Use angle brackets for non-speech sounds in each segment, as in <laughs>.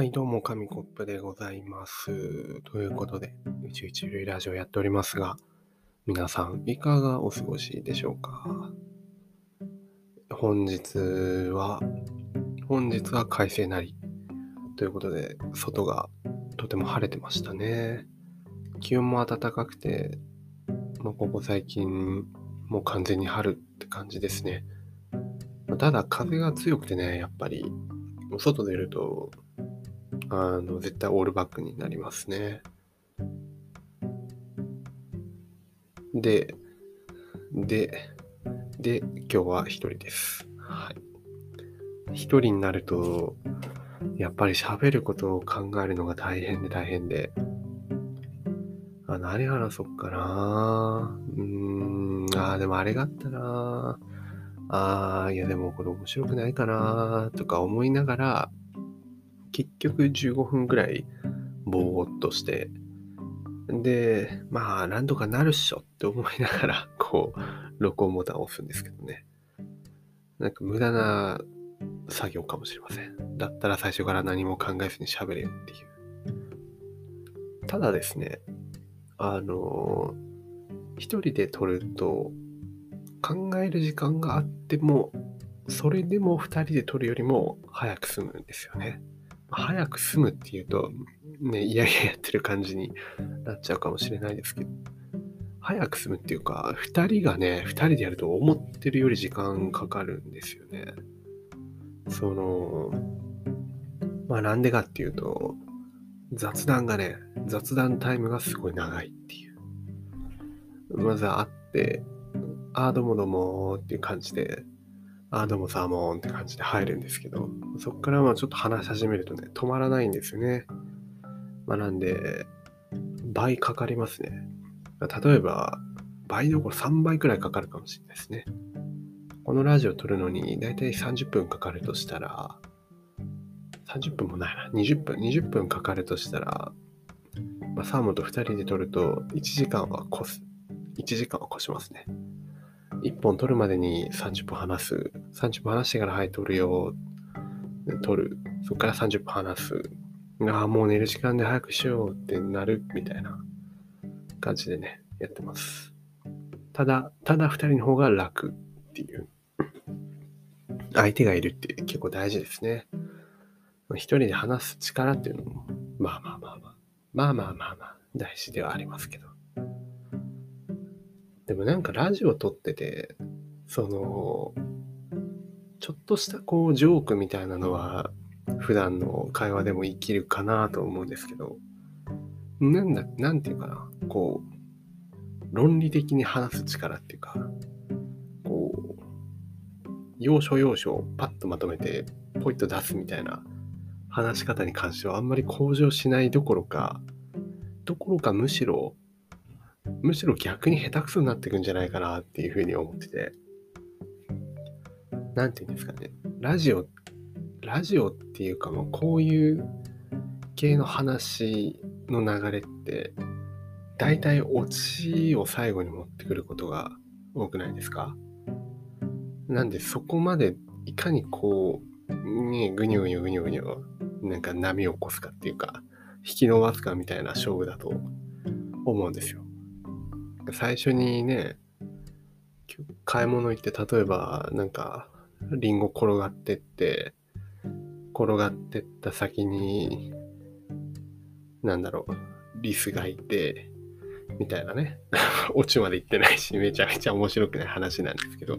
はい、どうも、紙コップでございます。ということで、宇宙一塁ラジオやっておりますが、皆さん、いかがお過ごしでしょうか？本日は、本日は快晴なり。ということで、外がとても晴れてましたね。気温も暖かくて、まあ、ここ最近、もう完全に春って感じですね。ただ、風が強くてね、やっぱり、外出るとあの、絶対オールバックになりますね。で、で、で、今日は一人です。はい。一人になると、やっぱり喋ることを考えるのが大変で大変で、あ、何話そっかなうーん、あでもあれがあったなああ、いやでもこれ面白くないかなとか思いながら、結局15分ぐらいぼーっとして、で、まあ、なんとかなるっしょって思いながら、<laughs> こう、録音ボタンを押すんですけどね。なんか無駄な作業かもしれません。だったら最初から何も考えずに喋れよっていう。ただですね、あの、一人で撮ると、考える時間があっても、それでも二人で撮るよりも早く済むんですよね。早く済むっていうと、ね、いやいややってる感じになっちゃうかもしれないですけど、早く済むっていうか、2人がね、2人でやると思ってるより時間かかるんですよね。その、まあなんでかっていうと、雑談がね、雑談タイムがすごい長いっていう。まず会って、ああ、どうもどうもっていう感じであ、どうもサーモンって感じで入るんですけど、そこからまあちょっと話し始めるとね、止まらないんですよね。まあなんで、倍かかりますね。例えば、倍どころ3倍くらいかかるかもしれないですね。このラジオ撮るのにだいたい30分かかるとしたら、30分もないな、20分、20分かかるとしたら、まあ、サーモンと2人で撮ると1時間は越す。1時間は越しますね。1本撮るまでに30分話す。30分話してからはい、撮るよ。撮る。そっから30分話す。ああ、もう寝る時間で早くしようってなるみたいな感じでね、やってます。ただ、ただ2人の方が楽っていう。相手がいるって結構大事ですね。一人で話す力っていうのも、まあまあまあまあ、まあまあまあまあ、大事ではありますけど。でもなんかラジオ撮ってて、その、ちょっとしたこうジョークみたいなのは普段の会話でも生きるかなと思うんですけど、なんだ、なんていうかな、こう、論理的に話す力っていうか、こう、要所要所をパッとまとめて、ポイッと出すみたいな話し方に関してはあんまり向上しないどころか、どころかむしろむしろ逆に下手くそになっていくんじゃないかなっていうふうに思ってて、なんていうんですかね、ラジオ、ラジオっていうかもうこういう系の話の流れって、大体オチを最後に持ってくることが多くないですか。なんでそこまでいかにこう、ね、ぐにゅぐにゅぐにゅぐにゅなんか波を起こすかっていうか、引き伸ばすかみたいな勝負だと思うんですよ。最初にね、買い物行って、例えば、なんか、リンゴ転がってって、転がってった先に、なんだろう、リスがいて、みたいなね。<laughs> オチまで行ってないし、めちゃめちゃ面白くない話なんですけど、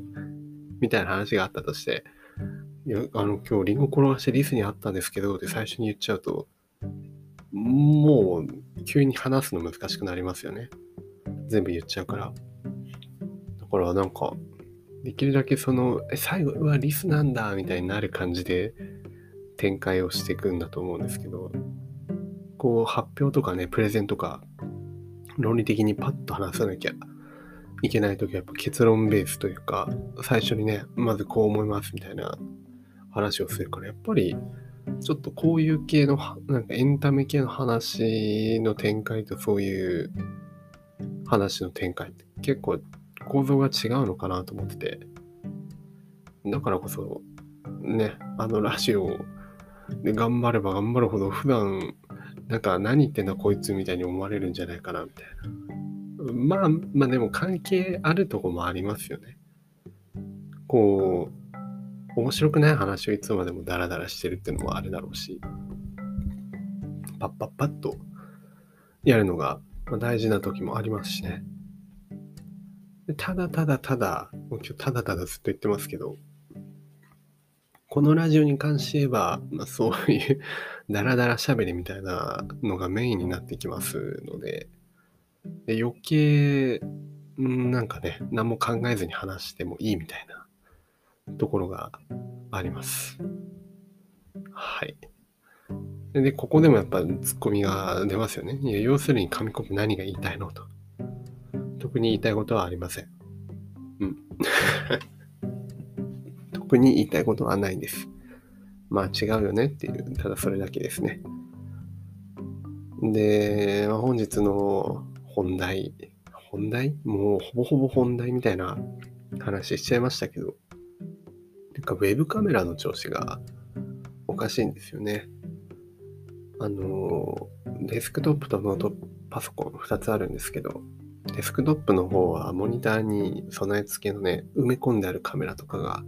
みたいな話があったとして、いや、あの、今日リンゴ転がしてリスに会ったんですけど、って最初に言っちゃうと、もう、急に話すの難しくなりますよね。全部言っちゃうから。だからなんか、できるだけその、え、最後はリスなんだみたいになる感じで展開をしていくんだと思うんですけど、こう発表とかね、プレゼンとか、論理的にパッと話さなきゃいけないときはやっぱ結論ベースというか、最初にね、まずこう思いますみたいな話をするから、やっぱりちょっとこういう系の、なんかエンタメ系の話の展開とそういう話の展開って結構構造が違うのかなと思ってて、だからこそ、ね、あのラジオで、頑張れば頑張るほど普段、なんか何言ってんだこいつみたいに思われるんじゃないかなみたいな。まあ、まあでも関係あるとこもありますよね。こう、面白くない話をいつまでもダラダラしてるっていうのもあるだろうし、パッパッパッとやるのがま大事な時もありますしね。ただただただ、もう今日ただただずっと言ってますけど、このラジオに関して言えば、まあ、そういう <laughs> ダラダラ喋りみたいなのがメインになってきますので、で余計、なんかね、何も考えずに話してもいいみたいなところがあります。はい。で、ここでもやっぱツッコミが出ますよね。いや要するに紙コップ何が言いたいのと。特に言いたいことはありません。うん。<laughs> 特に言いたいことはないです。まあ違うよねっていう、ただそれだけですね。で、まあ、本日の本題、本題？もうほぼほぼ本題みたいな話しちゃいましたけど、なんかウェブカメラの調子がおかしいんですよね。あの、デスクトップとノートパソコン2つあるんですけど、デスクトップの方はモニターに備え付けのね、埋め込んであるカメラとかが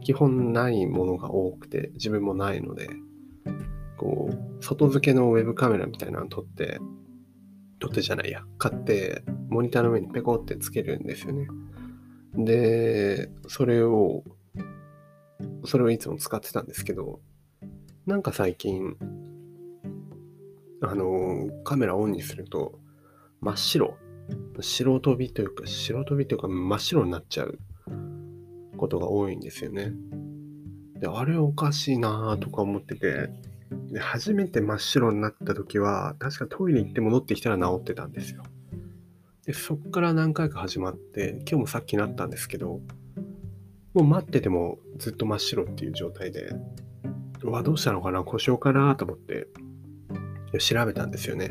基本ないものが多くて、自分もないので、こう、外付けのウェブカメラみたいなの撮って、撮ってじゃないや、買って、モニターの上にペコってつけるんですよね。で、それを、それをいつも使ってたんですけど、なんか最近、あの、カメラオンにすると、真っ白白飛びというか、白飛びというか真っ白になっちゃうことが多いんですよね。で、あれおかしいなとか思ってて、で初めて真っ白になった時は、確かトイレ行って戻ってきたら治ってたんですよ。で、そっから何回か始まって、今日もさっきなったんですけど、もう待っててもずっと真っ白っていう状態で、うわ、どうしたのかな故障かなと思って調べたんですよね。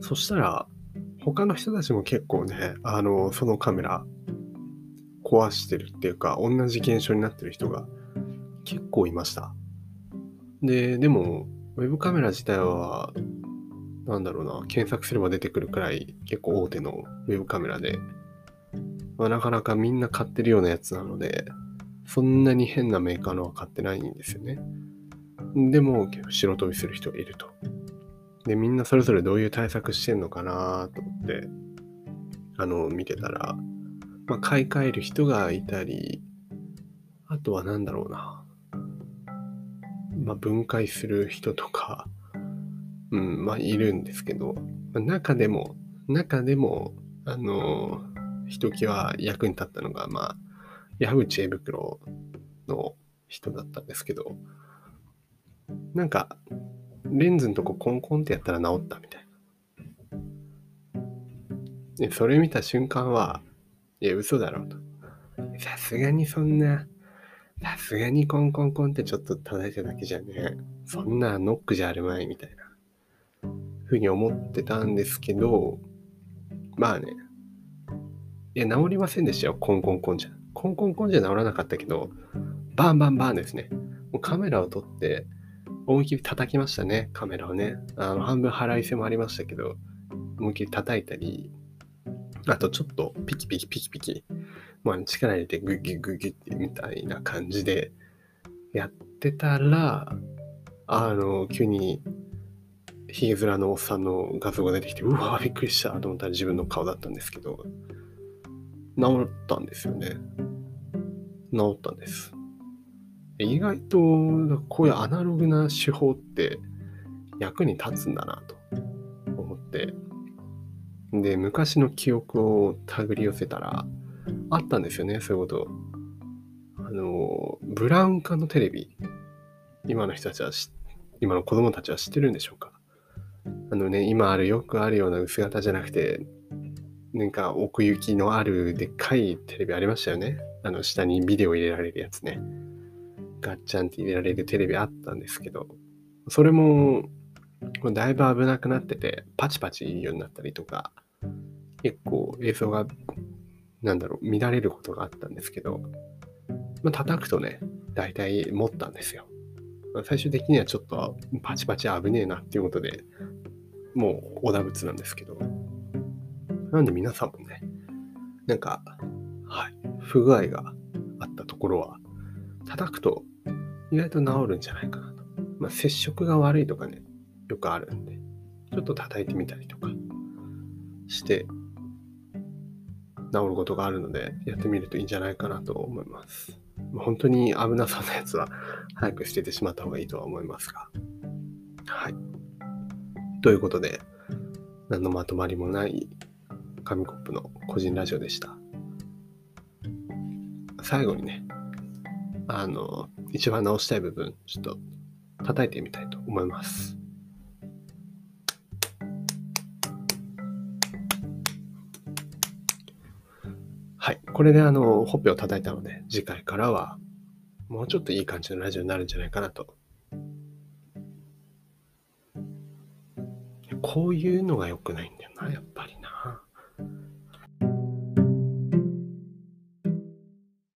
そしたら、他の人たちも結構ね、あの、そのカメラ壊してるっていうか、同じ現象になってる人が結構いました。で、でも、ウェブカメラ自体は、なんだろうな、検索すれば出てくるくらい結構大手のウェブカメラで、まあ、なかなかみんな買ってるようなやつなので、そんなに変なメーカーのは買ってないんですよね。でも、白飛びする人がいると。で、みんなそれぞれどういう対策してんのかなと思って、あの、見てたら、まあ、買い替える人がいたり、あとは何だろうな。まあ、分解する人とか、うん、まあ、いるんですけど、まあ、中でも、中でも、あの、ひときわ役に立ったのが、まあ、ヤフー知恵袋の人だったんですけど、なんか、レンズのとこコンコンってやったら治ったみたいな。で、それ見た瞬間は、いや、嘘だろうと。さすがにそんな、さすがにコンコンコンってちょっと叩いただけじゃね、そんなノックじゃあるまいみたいな、ふうに思ってたんですけど、まあね、いや、治りませんでしたよ、コンコンコンじゃ。コンコンコンじゃ治らなかったけど、バンバンバンですね。もうカメラを撮って、思いっきり叩きましたね、カメラをね。あの半分払いせもありましたけど、思いっきり叩いたり、あとちょっとピキピキピキピキ、まあ、力入れてグギグギってみたいな感じでやってたら、あの、急にヒゲ面のおっさんの画像が出てきて、うわびっくりしたと思ったら自分の顔だったんですけど、治ったんですよね。治ったんです。意外とこういうアナログな手法って役に立つんだなと思って。で、昔の記憶を手繰り寄せたら、あったんですよね、そういうこと。あの、ブラウン管のテレビ、今の人たちは今の子供たちは知ってるんでしょうかあのね、今ある、よくあるような薄型じゃなくて、なんか奥行きのあるでっかいテレビありましたよね。あの下にビデオ入れられるやつね。ガッチャンって入れられるテレビあったんですけど、それも、だいぶ危なくなってて、パチパチ言うようになったりとか、結構映像が、なんだろう、乱れることがあったんですけど、まあ、叩くとね、大体持ったんですよ。最終的にはちょっとパチパチ危ねえなっていうことでもうおだぶつなんですけど。なんで皆さんもね、なんか、はい、不具合があったところは、叩くと意外と治るんじゃないかなと。まあ、接触が悪いとかね、よくあるんで、ちょっと叩いてみたりとかして、治ることがあるので、やってみるといいんじゃないかなと思います。本当に危なそうなやつは早く捨ててしまった方がいいとは思いますが。はい。ということで、何のまとまりもない紙コップの個人ラジオでした。最後にね、あの、一番直したい部分、ちょっと叩いてみたいと思います。はい。これであの、ほっぺを叩いたので、次回からは、もうちょっといい感じのラジオになるんじゃないかなと。こういうのが良くないんだよな、やっぱ。